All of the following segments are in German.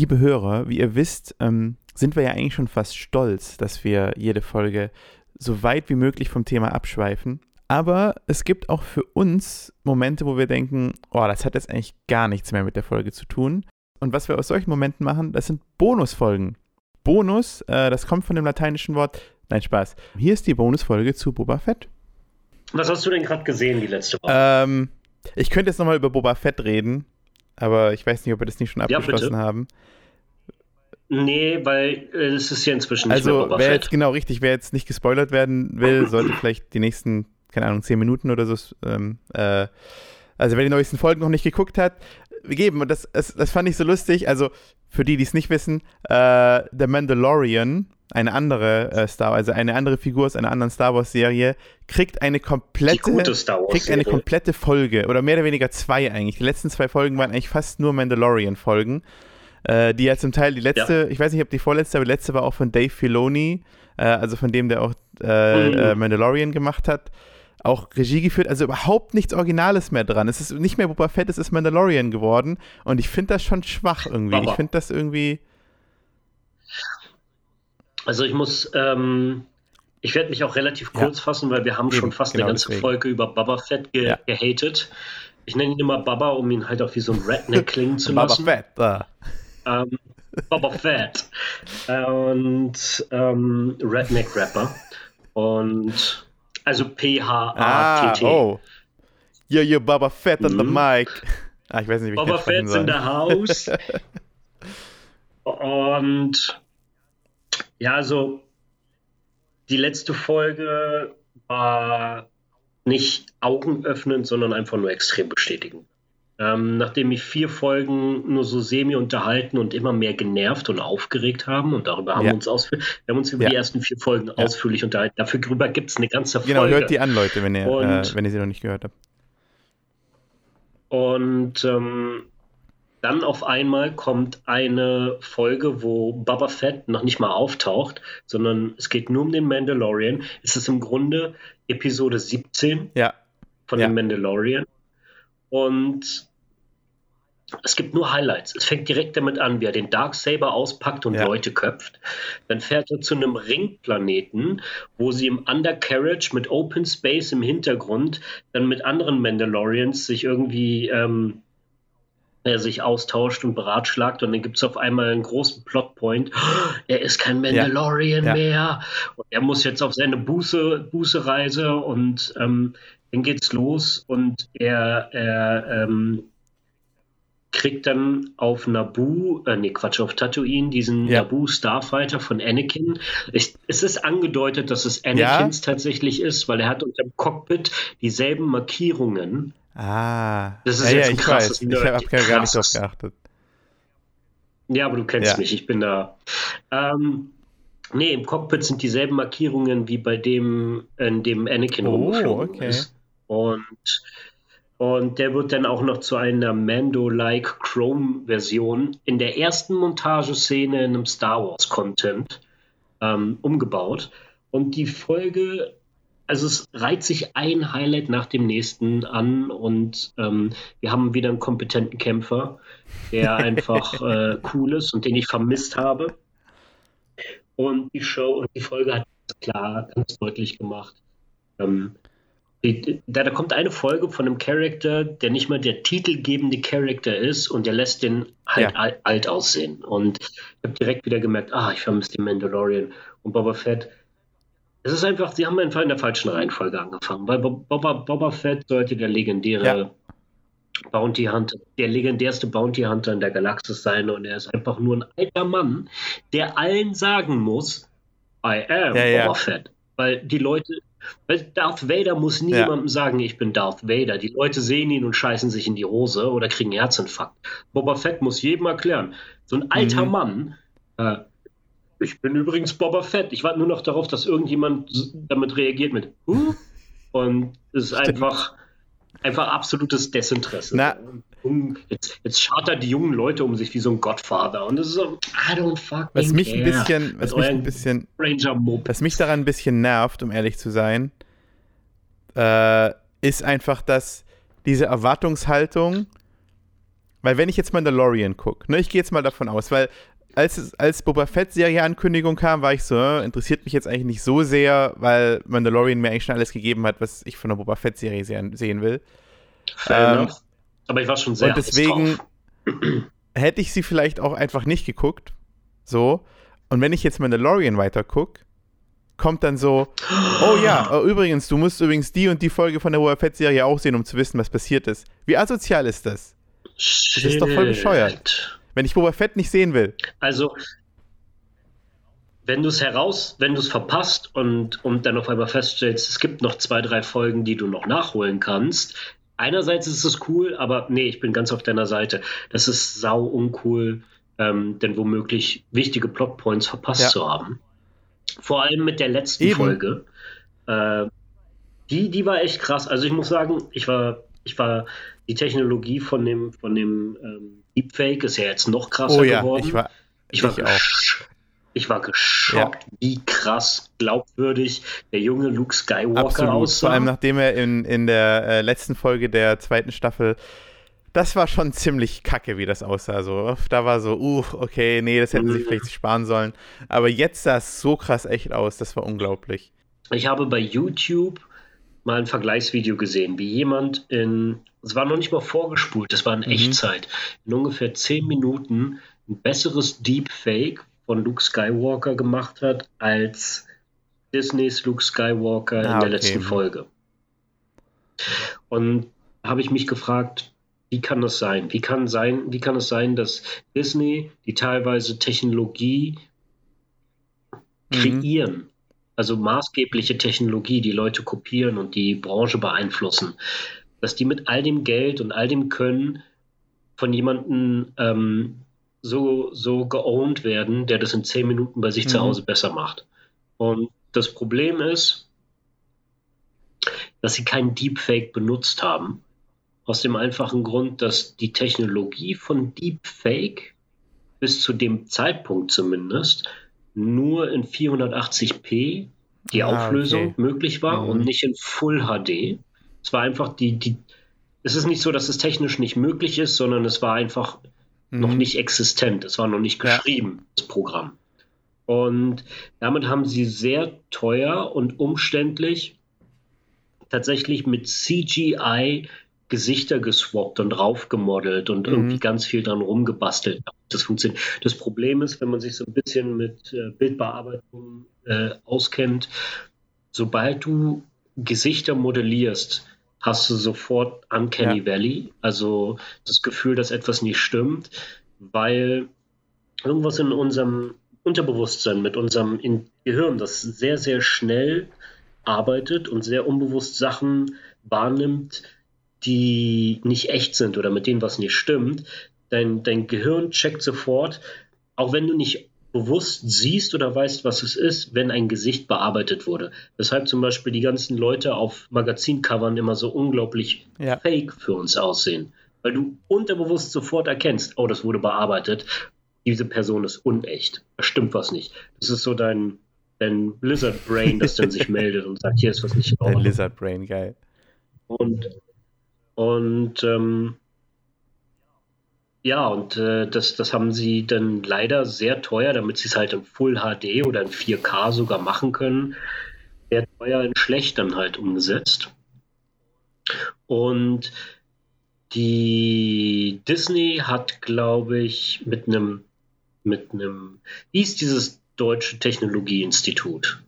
liebe Hörer, wie ihr wisst, ähm, sind wir ja eigentlich schon fast stolz, dass wir jede Folge so weit wie möglich vom Thema abschweifen. Aber es gibt auch für uns Momente, wo wir denken, oh, das hat jetzt eigentlich gar nichts mehr mit der Folge zu tun. Und was wir aus solchen Momenten machen, das sind Bonusfolgen. Bonus, äh, das kommt von dem lateinischen Wort, nein, Spaß. Hier ist die Bonusfolge zu Boba Fett. Was hast du denn gerade gesehen die letzte Woche? Ähm, ich könnte jetzt nochmal über Boba Fett reden, aber ich weiß nicht, ob wir das nicht schon abgeschlossen ja, haben. Nee, weil äh, es ist ja inzwischen nicht also, mehr Boba wer jetzt genau richtig, wer jetzt nicht gespoilert werden will, sollte vielleicht die nächsten, keine Ahnung, zehn Minuten oder so ähm, äh, also wer die neuesten Folgen noch nicht geguckt hat, geben. Und das, das, das fand ich so lustig. Also für die, die es nicht wissen, äh, The Mandalorian, eine andere äh, Star, also eine andere Figur aus einer anderen Star Wars Serie, kriegt eine komplette, kriegt eine komplette Folge oder mehr oder weniger zwei eigentlich. Die letzten zwei Folgen waren eigentlich fast nur Mandalorian-Folgen, äh, die ja zum Teil die letzte, ja. ich weiß nicht, ob die vorletzte, aber die letzte war auch von Dave Filoni, äh, also von dem, der auch äh, mhm. Äh, Mandalorian gemacht hat auch Regie geführt, also überhaupt nichts Originales mehr dran. Es ist nicht mehr Boba Fett, es ist Mandalorian geworden und ich finde das schon schwach irgendwie. Aber ich finde das irgendwie. Also ich muss, ähm, ich werde mich auch relativ kurz ja. fassen, weil wir haben schon fast genau eine ganze deswegen. Folge über Boba Fett ge ja. gehatet. Ich nenne ihn immer Baba, um ihn halt auch wie so ein Redneck klingen zu lassen. Baba Fett, da. Ähm, Boba Fett. Und ähm, Redneck-Rapper. Und also P-H-A-T-T. Ah, oh. Yo, yo, Baba Fett on the mhm. mic. Ah, ich weiß nicht, wie Baba Fett's in the house. Und ja, also die letzte Folge war nicht augenöffnend, sondern einfach nur extrem bestätigend. Ähm, nachdem mich vier Folgen nur so semi unterhalten und immer mehr genervt und aufgeregt haben, und darüber haben ja. wir uns ausführlich, wir haben uns über ja. die ersten vier Folgen ja. ausführlich unterhalten. Dafür gibt es eine ganze Folge. Genau, hört die an, Leute, wenn ihr, und, äh, wenn ihr sie noch nicht gehört habt. Und ähm, dann auf einmal kommt eine Folge, wo Baba Fett noch nicht mal auftaucht, sondern es geht nur um den Mandalorian. Es ist im Grunde Episode 17 ja. von ja. dem Mandalorian. Und es gibt nur Highlights. Es fängt direkt damit an, wie er den Darksaber auspackt und ja. Leute köpft. Dann fährt er zu einem Ringplaneten, wo sie im Undercarriage mit Open Space im Hintergrund dann mit anderen Mandalorians sich irgendwie ähm, er sich austauscht und beratschlagt und dann gibt es auf einmal einen großen Plotpoint. Er ist kein Mandalorian ja. Ja. mehr und er muss jetzt auf seine Buße, Bußereise und ähm, dann geht's los und er, er ähm, kriegt dann auf Naboo, äh, nee, Quatsch, auf Tatooine diesen ja. Naboo Starfighter von Anakin. Ich, es ist angedeutet, dass es Anakins ja? tatsächlich ist, weil er hat unter dem Cockpit dieselben Markierungen. Ah, das ist ja, jetzt ja, ein krasses weiß. Ich habe hab gar nicht drauf geachtet. Ja, aber du kennst mich, ich bin da. Ähm, nee, im Cockpit sind dieselben Markierungen wie bei dem, in dem Anakin oh, rumgeflogen okay. ist. Und und der wird dann auch noch zu einer Mando-like Chrome-Version in der ersten Montageszene in einem Star Wars-Content ähm, umgebaut. Und die Folge, also es reiht sich ein Highlight nach dem nächsten an und ähm, wir haben wieder einen kompetenten Kämpfer, der einfach äh, cool ist und den ich vermisst habe. Und die Show und die Folge hat klar ganz deutlich gemacht. Ähm, da, da kommt eine Folge von einem Charakter, der nicht mal der titelgebende Charakter ist und der lässt den halt ja. alt, aussehen. Und ich habe direkt wieder gemerkt, ah, ich vermisse den Mandalorian und Boba Fett. Es ist einfach, sie haben einfach in der falschen Reihenfolge angefangen, weil Boba, Boba Fett sollte der legendäre ja. Bounty Hunter, der legendärste Bounty Hunter in der Galaxis sein und er ist einfach nur ein alter Mann, der allen sagen muss, I am ja, Boba Fett. Weil die Leute, weil Darth Vader muss niemandem ja. sagen, ich bin Darth Vader. Die Leute sehen ihn und scheißen sich in die Hose oder kriegen Herzinfarkt. Boba Fett muss jedem erklären. So ein alter mhm. Mann, äh, ich bin übrigens Boba Fett. Ich warte nur noch darauf, dass irgendjemand damit reagiert mit, huh? Und es ist einfach, einfach absolutes Desinteresse. Na, jetzt, jetzt chartert die jungen Leute um sich wie so ein Godfather. Und das ist so, I don't fucking was mich care. Ein bisschen, was mich ein bisschen, was mich daran ein bisschen nervt, um ehrlich zu sein, äh, ist einfach, dass diese Erwartungshaltung weil wenn ich jetzt Mandalorian gucke, ne, ich gehe jetzt mal davon aus, weil als, als Boba Fett-Serie-Ankündigung kam, war ich so, äh, interessiert mich jetzt eigentlich nicht so sehr, weil Mandalorian mir eigentlich schon alles gegeben hat, was ich von der Boba Fett-Serie sehen will. Ähm, Aber ich war schon sehr Und deswegen hätte ich sie vielleicht auch einfach nicht geguckt. So. Und wenn ich jetzt Mandalorian weiter gucke, kommt dann so, oh ja, oh, übrigens, du musst übrigens die und die Folge von der Boba Fett-Serie auch sehen, um zu wissen, was passiert ist. Wie asozial ist das? Shit. Das ist doch voll bescheuert. Wenn ich Boba Fett nicht sehen will. Also, wenn du es heraus, wenn du es verpasst und, und dann auf einmal feststellst, es gibt noch zwei, drei Folgen, die du noch nachholen kannst, einerseits ist es cool, aber nee, ich bin ganz auf deiner Seite. Das ist sau uncool, ähm, denn womöglich wichtige Plotpoints verpasst ja. zu haben. Vor allem mit der letzten Eben. Folge. Äh, die, die war echt krass. Also ich muss sagen, ich war, ich war die Technologie von dem, von dem ähm, Deepfake ist ja jetzt noch krasser oh, ja. geworden. Ich war, ich war, ich auch. Ich war geschockt, ja. wie krass glaubwürdig der junge Luke Skywalker Absolut. aussah. Vor allem nachdem er in, in der äh, letzten Folge der zweiten Staffel das war schon ziemlich kacke, wie das aussah. So, da war so, uh, okay, nee, das hätten sie mhm. vielleicht sparen sollen. Aber jetzt sah es so krass echt aus, das war unglaublich. Ich habe bei YouTube mal ein Vergleichsvideo gesehen, wie jemand in, es war noch nicht mal vorgespult, das war in mhm. Echtzeit, in ungefähr zehn Minuten ein besseres Deepfake von Luke Skywalker gemacht hat, als Disneys Luke Skywalker ah, in der okay. letzten Folge. Und habe ich mich gefragt, wie kann das sein? Wie kann, sein? wie kann es sein, dass Disney die teilweise Technologie mhm. kreieren, mhm also maßgebliche Technologie, die Leute kopieren und die Branche beeinflussen, dass die mit all dem Geld und all dem Können von jemandem ähm, so, so geowned werden, der das in zehn Minuten bei sich mhm. zu Hause besser macht. Und das Problem ist, dass sie keinen Deepfake benutzt haben. Aus dem einfachen Grund, dass die Technologie von Deepfake bis zu dem Zeitpunkt zumindest nur in 480p die ah, Auflösung okay. möglich war mhm. und nicht in Full HD. Es war einfach die, die, es ist nicht so, dass es technisch nicht möglich ist, sondern es war einfach mhm. noch nicht existent. Es war noch nicht geschrieben, ja. das Programm. Und damit haben sie sehr teuer und umständlich tatsächlich mit CGI Gesichter geswappt und raufgemodelt und mhm. irgendwie ganz viel dran rumgebastelt. Das funktioniert. Das Problem ist, wenn man sich so ein bisschen mit äh, Bildbearbeitung äh, auskennt, sobald du Gesichter modellierst, hast du sofort Uncanny ja. Valley, also das Gefühl, dass etwas nicht stimmt, weil irgendwas in unserem Unterbewusstsein, mit unserem Gehirn, das sehr, sehr schnell arbeitet und sehr unbewusst Sachen wahrnimmt, die nicht echt sind oder mit denen was nicht stimmt, dein, dein Gehirn checkt sofort, auch wenn du nicht bewusst siehst oder weißt, was es ist, wenn ein Gesicht bearbeitet wurde. Weshalb zum Beispiel die ganzen Leute auf Magazincovern immer so unglaublich ja. fake für uns aussehen. Weil du unterbewusst sofort erkennst, oh, das wurde bearbeitet, diese Person ist unecht, da stimmt was nicht. Das ist so dein, dein Lizard Brain, das dann sich meldet und sagt, hier ist was nicht in Ordnung. Dein Lizard Brain, geil. Und und ähm, ja, und äh, das, das haben sie dann leider sehr teuer, damit sie es halt in Full HD oder in 4K sogar machen können, sehr teuer in schlecht dann halt umgesetzt. Und die Disney hat, glaube ich, mit einem, mit einem, wie ist dieses deutsche Technologieinstitut?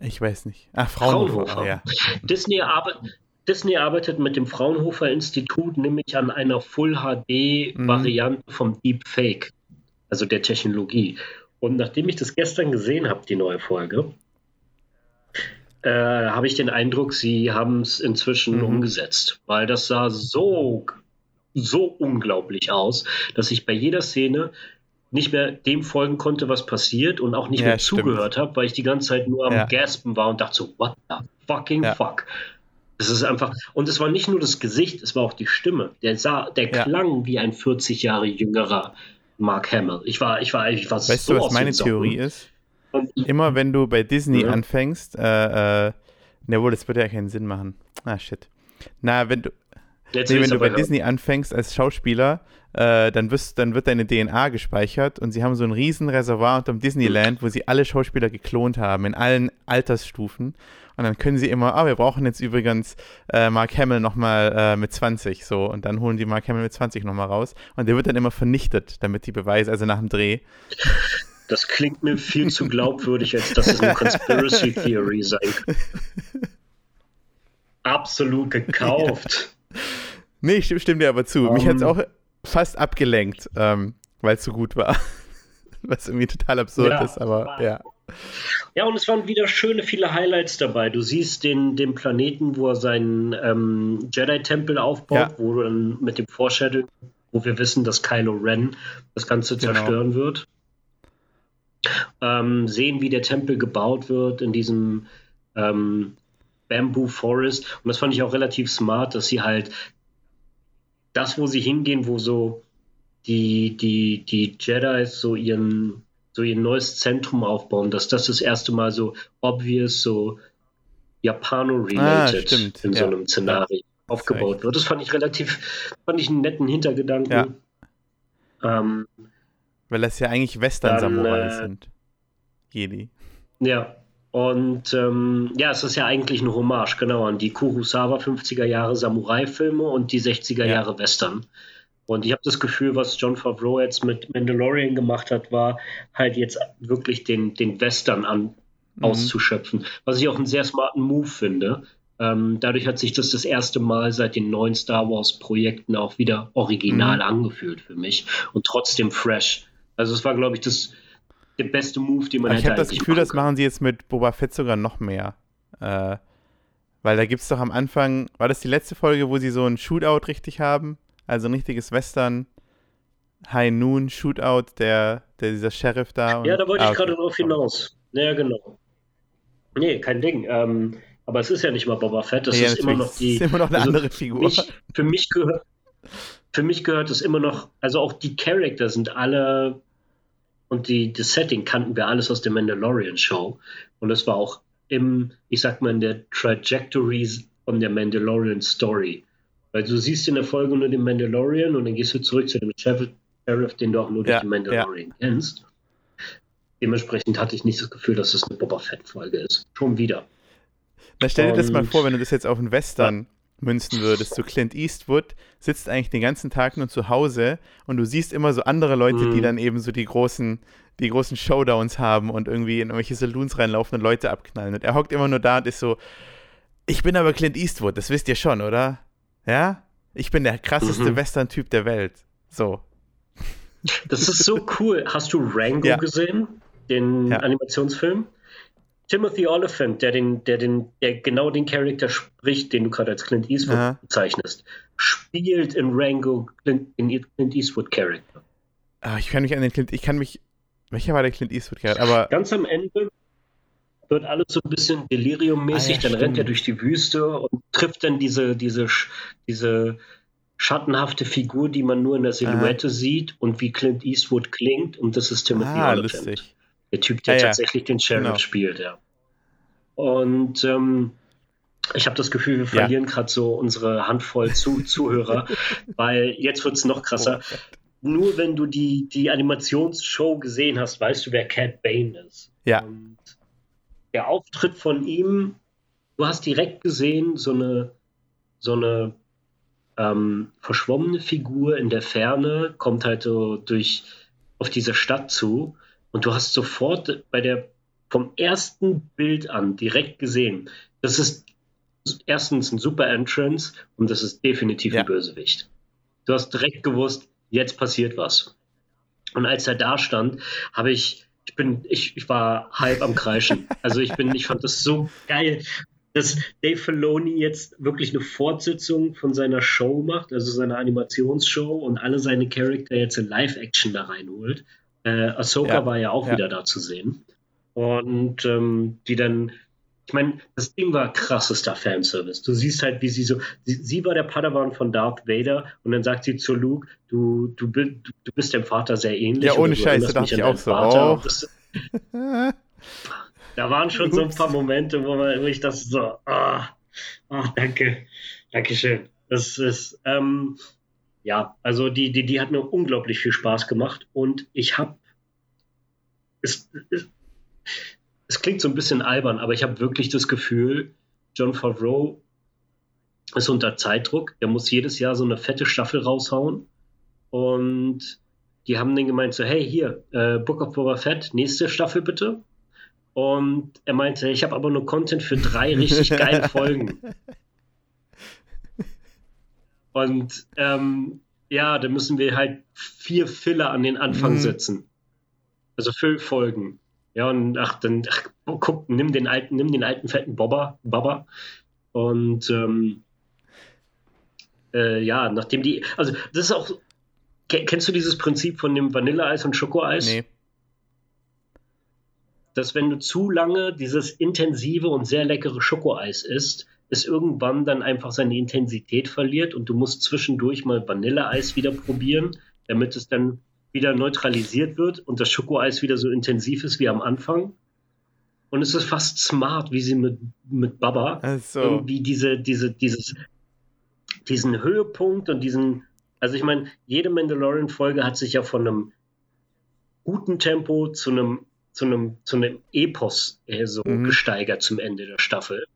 Ich weiß nicht. Ach, Fraunhofer. Fraunhofer. Ja. Disney, arbeitet. Disney arbeitet mit dem Fraunhofer Institut nämlich an einer Full-HD-Variante mhm. vom Deepfake, also der Technologie. Und nachdem ich das gestern gesehen habe, die neue Folge, äh, habe ich den Eindruck, sie haben es inzwischen mhm. umgesetzt, weil das sah so, so unglaublich aus, dass ich bei jeder Szene nicht mehr dem folgen konnte, was passiert und auch nicht ja, mehr stimmt. zugehört habe, weil ich die ganze Zeit nur am ja. Gaspen war und dachte so, what the fucking ja. fuck? Es ist einfach, und es war nicht nur das Gesicht, es war auch die Stimme. Der sah, der ja. klang wie ein 40 Jahre jüngerer Mark Hamill. Ich war, ich war, ich war weißt so du, was meine Theorie ist? Immer wenn du bei Disney ja. anfängst, äh, äh, ne wohl, das würde ja keinen Sinn machen. Ah, shit. Na, wenn du, Jetzt nee, wenn du bei hören. Disney anfängst als Schauspieler, äh, dann, wirst, dann wird deine DNA gespeichert und sie haben so ein riesen Reservoir unterm Disneyland, wo sie alle Schauspieler geklont haben, in allen Altersstufen. Und dann können sie immer, ah, wir brauchen jetzt übrigens äh, Mark Hamill nochmal äh, mit 20, so. Und dann holen die Mark Hamill mit 20 nochmal raus. Und der wird dann immer vernichtet, damit die Beweise, also nach dem Dreh. Das klingt mir viel zu glaubwürdig, als dass es eine Conspiracy Theory sein könnte. Absolut gekauft. Ja. Nee, ich stimme, stimme dir aber zu. Um, Mich hat es ähm. auch fast abgelenkt, ähm, weil es so gut war. Was irgendwie total absurd ja, ist, aber ja. Ja, und es waren wieder schöne viele Highlights dabei. Du siehst den, den Planeten, wo er seinen ähm, Jedi-Tempel aufbaut, ja. wo du dann mit dem Foreshadowing, wo wir wissen, dass Kylo Ren das Ganze genau. zerstören wird. Ähm, sehen, wie der Tempel gebaut wird in diesem ähm, Bamboo Forest. Und das fand ich auch relativ smart, dass sie halt das, wo sie hingehen, wo so die, die, die Jedi so ihren so ihr neues Zentrum aufbauen, dass das das erste Mal so obvious, so Japano-related ah, in so einem Szenario ja. aufgebaut wird. Das fand ich relativ, fand ich einen netten Hintergedanken. Ja. Ähm, Weil das ja eigentlich Western-Samurai äh, sind. Jedi. Ja. Und ähm, ja, es ist ja eigentlich eine Hommage, genau, an die Kurosawa 50er Jahre Samurai-Filme und die 60er Jahre Western. Und ich habe das Gefühl, was John Favreau jetzt mit Mandalorian gemacht hat, war halt jetzt wirklich den, den Western an, mhm. auszuschöpfen. Was ich auch einen sehr smarten Move finde. Ähm, dadurch hat sich das das erste Mal seit den neuen Star Wars-Projekten auch wieder original mhm. angefühlt für mich und trotzdem fresh. Also es war, glaube ich, das, der beste Move, den man Aber hätte Ich habe das Gefühl, das machen sie jetzt mit Boba Fett sogar noch mehr. Äh, weil da gibt es doch am Anfang, war das die letzte Folge, wo sie so ein Shootout richtig haben? Also ein richtiges Western High Noon Shootout, der, der dieser Sheriff da. ja, da wollte ah, ich gerade drauf hinaus. Ja, genau. Nee, kein Ding. Ähm, aber es ist ja nicht mal Boba Fett, das ja, ist immer noch die. Ist immer noch eine also andere Figur. Mich, für mich gehört. Für mich gehört es immer noch, also auch die Charakter sind alle und die, das Setting kannten wir alles aus der Mandalorian Show. Und das war auch im, ich sag mal, in der Trajectory von der Mandalorian Story. Weil du siehst in der Folge nur den Mandalorian und dann gehst du zurück zu dem Sheriff, den du auch nur durch ja, den Mandalorian ja. kennst. Dementsprechend hatte ich nicht das Gefühl, dass es eine Boba Fett-Folge ist. Schon wieder. Na, stell dir und, das mal vor, wenn du das jetzt auf einen Western. Münzen würdest. So Clint Eastwood sitzt eigentlich den ganzen Tag nur zu Hause und du siehst immer so andere Leute, mhm. die dann eben so die großen, die großen Showdowns haben und irgendwie in irgendwelche Saloons reinlaufen und Leute abknallen. Und er hockt immer nur da und ist so, ich bin aber Clint Eastwood, das wisst ihr schon, oder? Ja? Ich bin der krasseste mhm. Western-Typ der Welt. So. Das ist so cool. Hast du Rango ja. gesehen? Den ja. Animationsfilm? Timothy Oliphant, der den, der den, der genau den Charakter spricht, den du gerade als Clint Eastwood Aha. bezeichnest, spielt in Rango Clint, in Clint Eastwood Charakter. Ah, ich kann mich an den Clint, ich kann mich, welcher war der Clint Eastwood Charakter? Aber ganz am Ende wird alles so ein bisschen deliriummäßig, ah, ja, dann stimmt. rennt er durch die Wüste und trifft dann diese, diese, diese schattenhafte Figur, die man nur in der Silhouette ah. sieht und wie Clint Eastwood klingt und das ist Timothy ah, Oliphant. Lustig. Der Typ, der ah, tatsächlich ja. den Sheriff genau. spielt, ja. Und ähm, ich habe das Gefühl, wir verlieren ja. gerade so unsere Handvoll zu Zuhörer, weil jetzt wird es noch krasser. Oh Nur wenn du die, die Animationsshow gesehen hast, weißt du, wer Cat Bane ist. Ja. Und der Auftritt von ihm, du hast direkt gesehen, so eine, so eine ähm, verschwommene Figur in der Ferne kommt halt so durch auf diese Stadt zu und du hast sofort bei der vom ersten Bild an direkt gesehen, das ist erstens ein super Entrance und das ist definitiv ja. ein Bösewicht. Du hast direkt gewusst, jetzt passiert was. Und als er da stand, habe ich ich bin, ich, ich war halb am Kreischen. Also ich bin, ich fand das so geil, dass Dave Filoni jetzt wirklich eine Fortsetzung von seiner Show macht, also seiner Animationsshow und alle seine Charakter jetzt in Live-Action da reinholt. Äh, Ahsoka ja, war ja auch ja. wieder da zu sehen. Und ähm, die dann ich meine, das Ding war krassester Fanservice. Du siehst halt, wie sie so, sie, sie, war der Padawan von Darth Vader und dann sagt sie zu Luke, du, du, du, du bist dem Vater sehr ähnlich. Ja, ohne Scheiße, dachte ich auch so. Oh. Das, da waren schon Ups. so ein paar Momente, wo, man, wo ich das so, ah, oh, danke, danke schön. Das ist, ähm, ja, also die, die, die hat mir unglaublich viel Spaß gemacht und ich habe, es, es, es klingt so ein bisschen albern, aber ich habe wirklich das Gefühl, John Favreau ist unter Zeitdruck. Der muss jedes Jahr so eine fette Staffel raushauen. Und die haben dann gemeint so, hey, hier, äh, Book of Boba Fett, nächste Staffel bitte. Und er meinte, ich habe aber nur Content für drei richtig geile Folgen. Und ähm, ja, da müssen wir halt vier Filler an den Anfang mhm. setzen. Also Füllfolgen. Ja, und ach, dann ach, guck, nimm den alten, nimm den alten fetten Bobber, Baba. Und ähm, äh, ja, nachdem die, also das ist auch, kennst du dieses Prinzip von dem Vanilleeis und Schokoeis? Nee. Dass wenn du zu lange dieses intensive und sehr leckere Schokoeis isst, es irgendwann dann einfach seine Intensität verliert und du musst zwischendurch mal Vanilleeis wieder probieren, damit es dann wieder neutralisiert wird und das Schokoeis wieder so intensiv ist wie am Anfang. Und es ist fast smart, wie sie mit, mit Baba also. irgendwie diese, diese, dieses, diesen Höhepunkt und diesen, also ich meine, jede Mandalorian-Folge hat sich ja von einem guten Tempo zu einem, zu einem, zu einem Epos so mhm. gesteigert zum Ende der Staffel.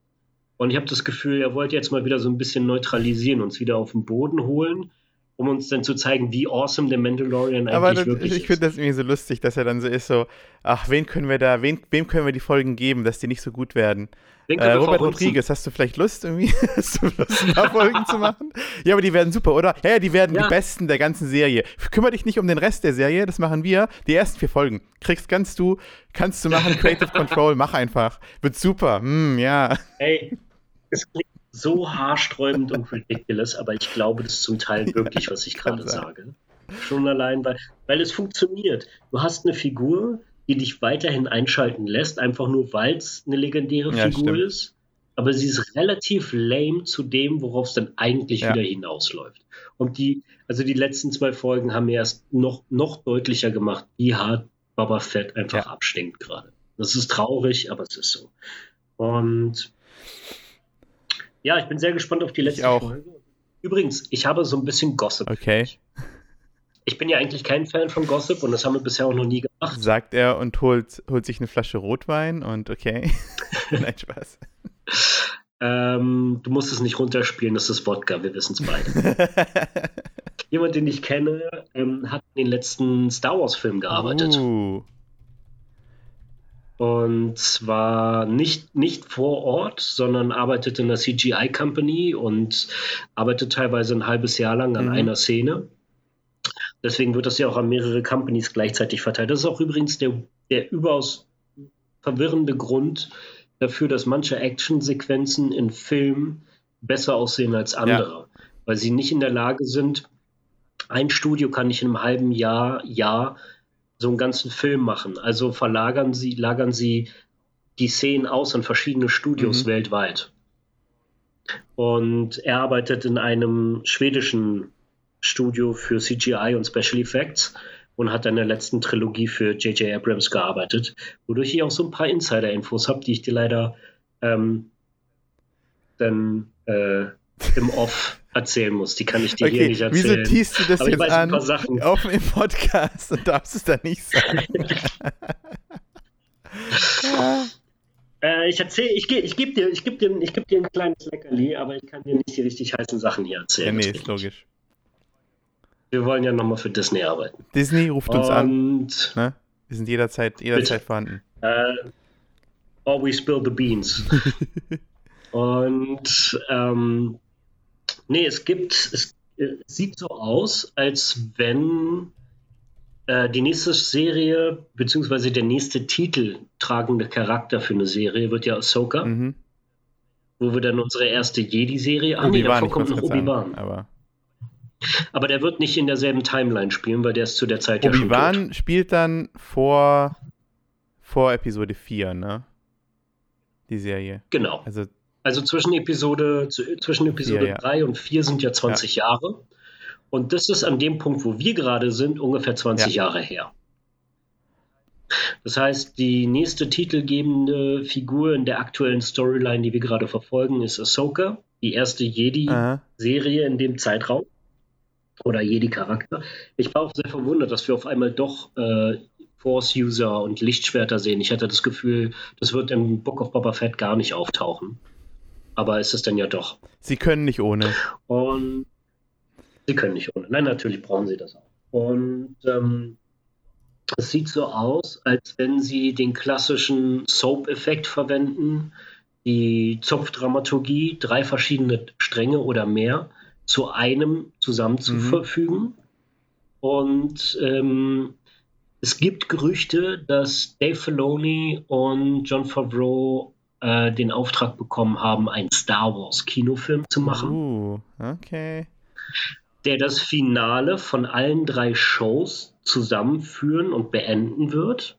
Und ich habe das Gefühl, er wollte jetzt mal wieder so ein bisschen neutralisieren, uns wieder auf den Boden holen, um uns dann zu zeigen, wie awesome der Mandalorian eigentlich Aber das, wirklich ich, ich finde das irgendwie so lustig, dass er dann so ist, so, ach, wen können wir da, wen, wem können wir die Folgen geben, dass die nicht so gut werden? Äh, Robert Rodriguez, hast du vielleicht Lust irgendwie? hast du Lust, ein paar Folgen zu machen? Ja, aber die werden super, oder? Ja, ja die werden ja. die besten der ganzen Serie. Kümmere dich nicht um den Rest der Serie, das machen wir. Die ersten vier Folgen. Kriegst, kannst du, kannst du machen, Creative Control, mach einfach. Wird super. Hm, ja. Ey, es klingt so haarsträubend und ridiculous, aber ich glaube das zum Teil wirklich, was ich gerade sage. Schon allein, weil, weil es funktioniert. Du hast eine Figur, die dich weiterhin einschalten lässt, einfach nur weil es eine legendäre ja, Figur stimmt. ist. Aber sie ist relativ lame zu dem, worauf es dann eigentlich ja. wieder hinausläuft. Und die, also die letzten zwei Folgen haben mir erst noch, noch deutlicher gemacht, wie hart Boba Fett einfach ja. abstinkt gerade. Das ist traurig, aber es ist so. Und ja, ich bin sehr gespannt auf die letzte Folge. Übrigens, ich habe so ein bisschen Gossip. Okay. Ich bin ja eigentlich kein Fan von Gossip und das haben wir bisher auch noch nie gemacht. Sagt er und holt, holt sich eine Flasche Rotwein und okay. Nein, Spaß. Ähm, du musst es nicht runterspielen, das ist Wodka, wir wissen es beide. Jemand, den ich kenne, ähm, hat in den letzten Star Wars-Film gearbeitet. Uh. Und zwar nicht, nicht vor Ort, sondern arbeitet in der CGI Company und arbeitet teilweise ein halbes Jahr lang an mhm. einer Szene. Deswegen wird das ja auch an mehrere Companies gleichzeitig verteilt. Das ist auch übrigens der, der überaus verwirrende Grund dafür, dass manche Actionsequenzen in Filmen besser aussehen als andere. Ja. Weil sie nicht in der Lage sind, ein Studio kann nicht in einem halben Jahr, Jahr so einen ganzen Film machen. Also verlagern sie, lagern sie die Szenen aus an verschiedene Studios mhm. weltweit. Und er arbeitet in einem schwedischen Studio für CGI und Special Effects und hat in der letzten Trilogie für J.J. Abrams gearbeitet, wodurch ich auch so ein paar Insider-Infos habe, die ich dir leider ähm, dann äh, im Off erzählen muss. Die kann ich dir okay, hier nicht erzählen. Wieso tiest du das Aber jetzt an auf dem Podcast und darfst es dann nicht sagen? äh, ich erzähle, ich, ich gebe dir, ich geb dir, ich geb dir ein kleines Leckerli, aber ich kann dir nicht die richtig heißen Sachen hier erzählen. Ja, nee, ist logisch. Wir wollen ja nochmal für Disney arbeiten. Disney ruft uns und, an. Ne? Wir sind jederzeit, jederzeit vorhanden. Uh, always spill the beans. und ähm, Nee, es gibt, es, es sieht so aus, als wenn äh, die nächste Serie, beziehungsweise der nächste Titel tragende Charakter für eine Serie wird ja Ahsoka. Mhm. Wo wir dann unsere erste Jedi-Serie. Ah, nee, davon kommt noch Obi-Wan. Aber... aber der wird nicht in derselben Timeline spielen, weil der ist zu der Zeit ja schon Obi-Wan spielt dann vor, vor Episode 4, ne? Die Serie. Genau. Also also zwischen Episode, zwischen Episode ja, ja. 3 und 4 sind ja 20 ja. Jahre. Und das ist an dem Punkt, wo wir gerade sind, ungefähr 20 ja. Jahre her. Das heißt, die nächste titelgebende Figur in der aktuellen Storyline, die wir gerade verfolgen, ist Ahsoka. die erste Jedi-Serie in dem Zeitraum oder Jedi-Charakter. Ich war auch sehr verwundert, dass wir auf einmal doch äh, Force-User und Lichtschwerter sehen. Ich hatte das Gefühl, das wird im Book of Boba Fett gar nicht auftauchen. Aber ist es denn ja doch. Sie können nicht ohne. Und sie können nicht ohne. Nein, natürlich brauchen sie das auch. Und ähm, es sieht so aus, als wenn sie den klassischen Soap-Effekt verwenden, die Zopfdramaturgie, drei verschiedene Stränge oder mehr zu einem zusammenzufügen. Mhm. Und ähm, es gibt Gerüchte, dass Dave Filoni und John Favreau äh, den Auftrag bekommen haben, einen Star Wars Kinofilm zu machen. Uh, okay. Der das Finale von allen drei Shows zusammenführen und beenden wird.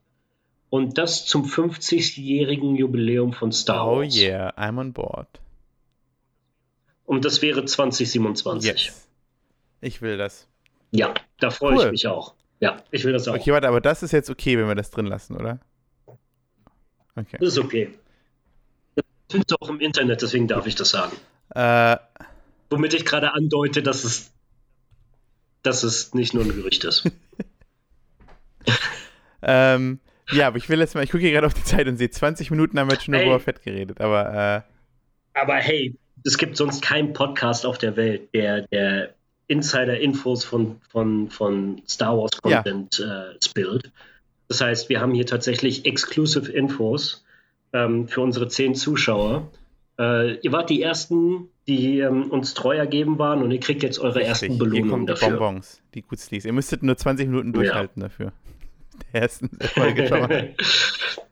Und das zum 50-jährigen Jubiläum von Star oh Wars. Oh yeah, I'm on board. Und das wäre 2027. Yes. Ich will das. Ja, da freue cool. ich mich auch. Ja, ich will das auch. Okay, warte, aber das ist jetzt okay, wenn wir das drin lassen, oder? Okay. Das ist okay. Findest du auch im Internet, deswegen darf ich das sagen. Äh, Womit ich gerade andeute, dass es, dass es nicht nur ein Gerücht ist. ähm, ja, aber ich will jetzt mal, ich gucke hier gerade auf die Zeit und sehe, 20 Minuten haben wir jetzt schon über Fett geredet, aber. Äh, aber hey, es gibt sonst keinen Podcast auf der Welt, der, der Insider-Infos von, von, von Star Wars Content ja. äh, spillt. Das heißt, wir haben hier tatsächlich Exclusive Infos ähm, für unsere zehn Zuschauer. Äh, ihr wart die ersten, die ähm, uns treu ergeben waren und ihr kriegt jetzt eure Richtig. ersten Belohnungen dafür. Bonbons, die Gutslis. Ihr müsstet nur 20 Minuten durchhalten ja. dafür. Der ersten Folge schon mal.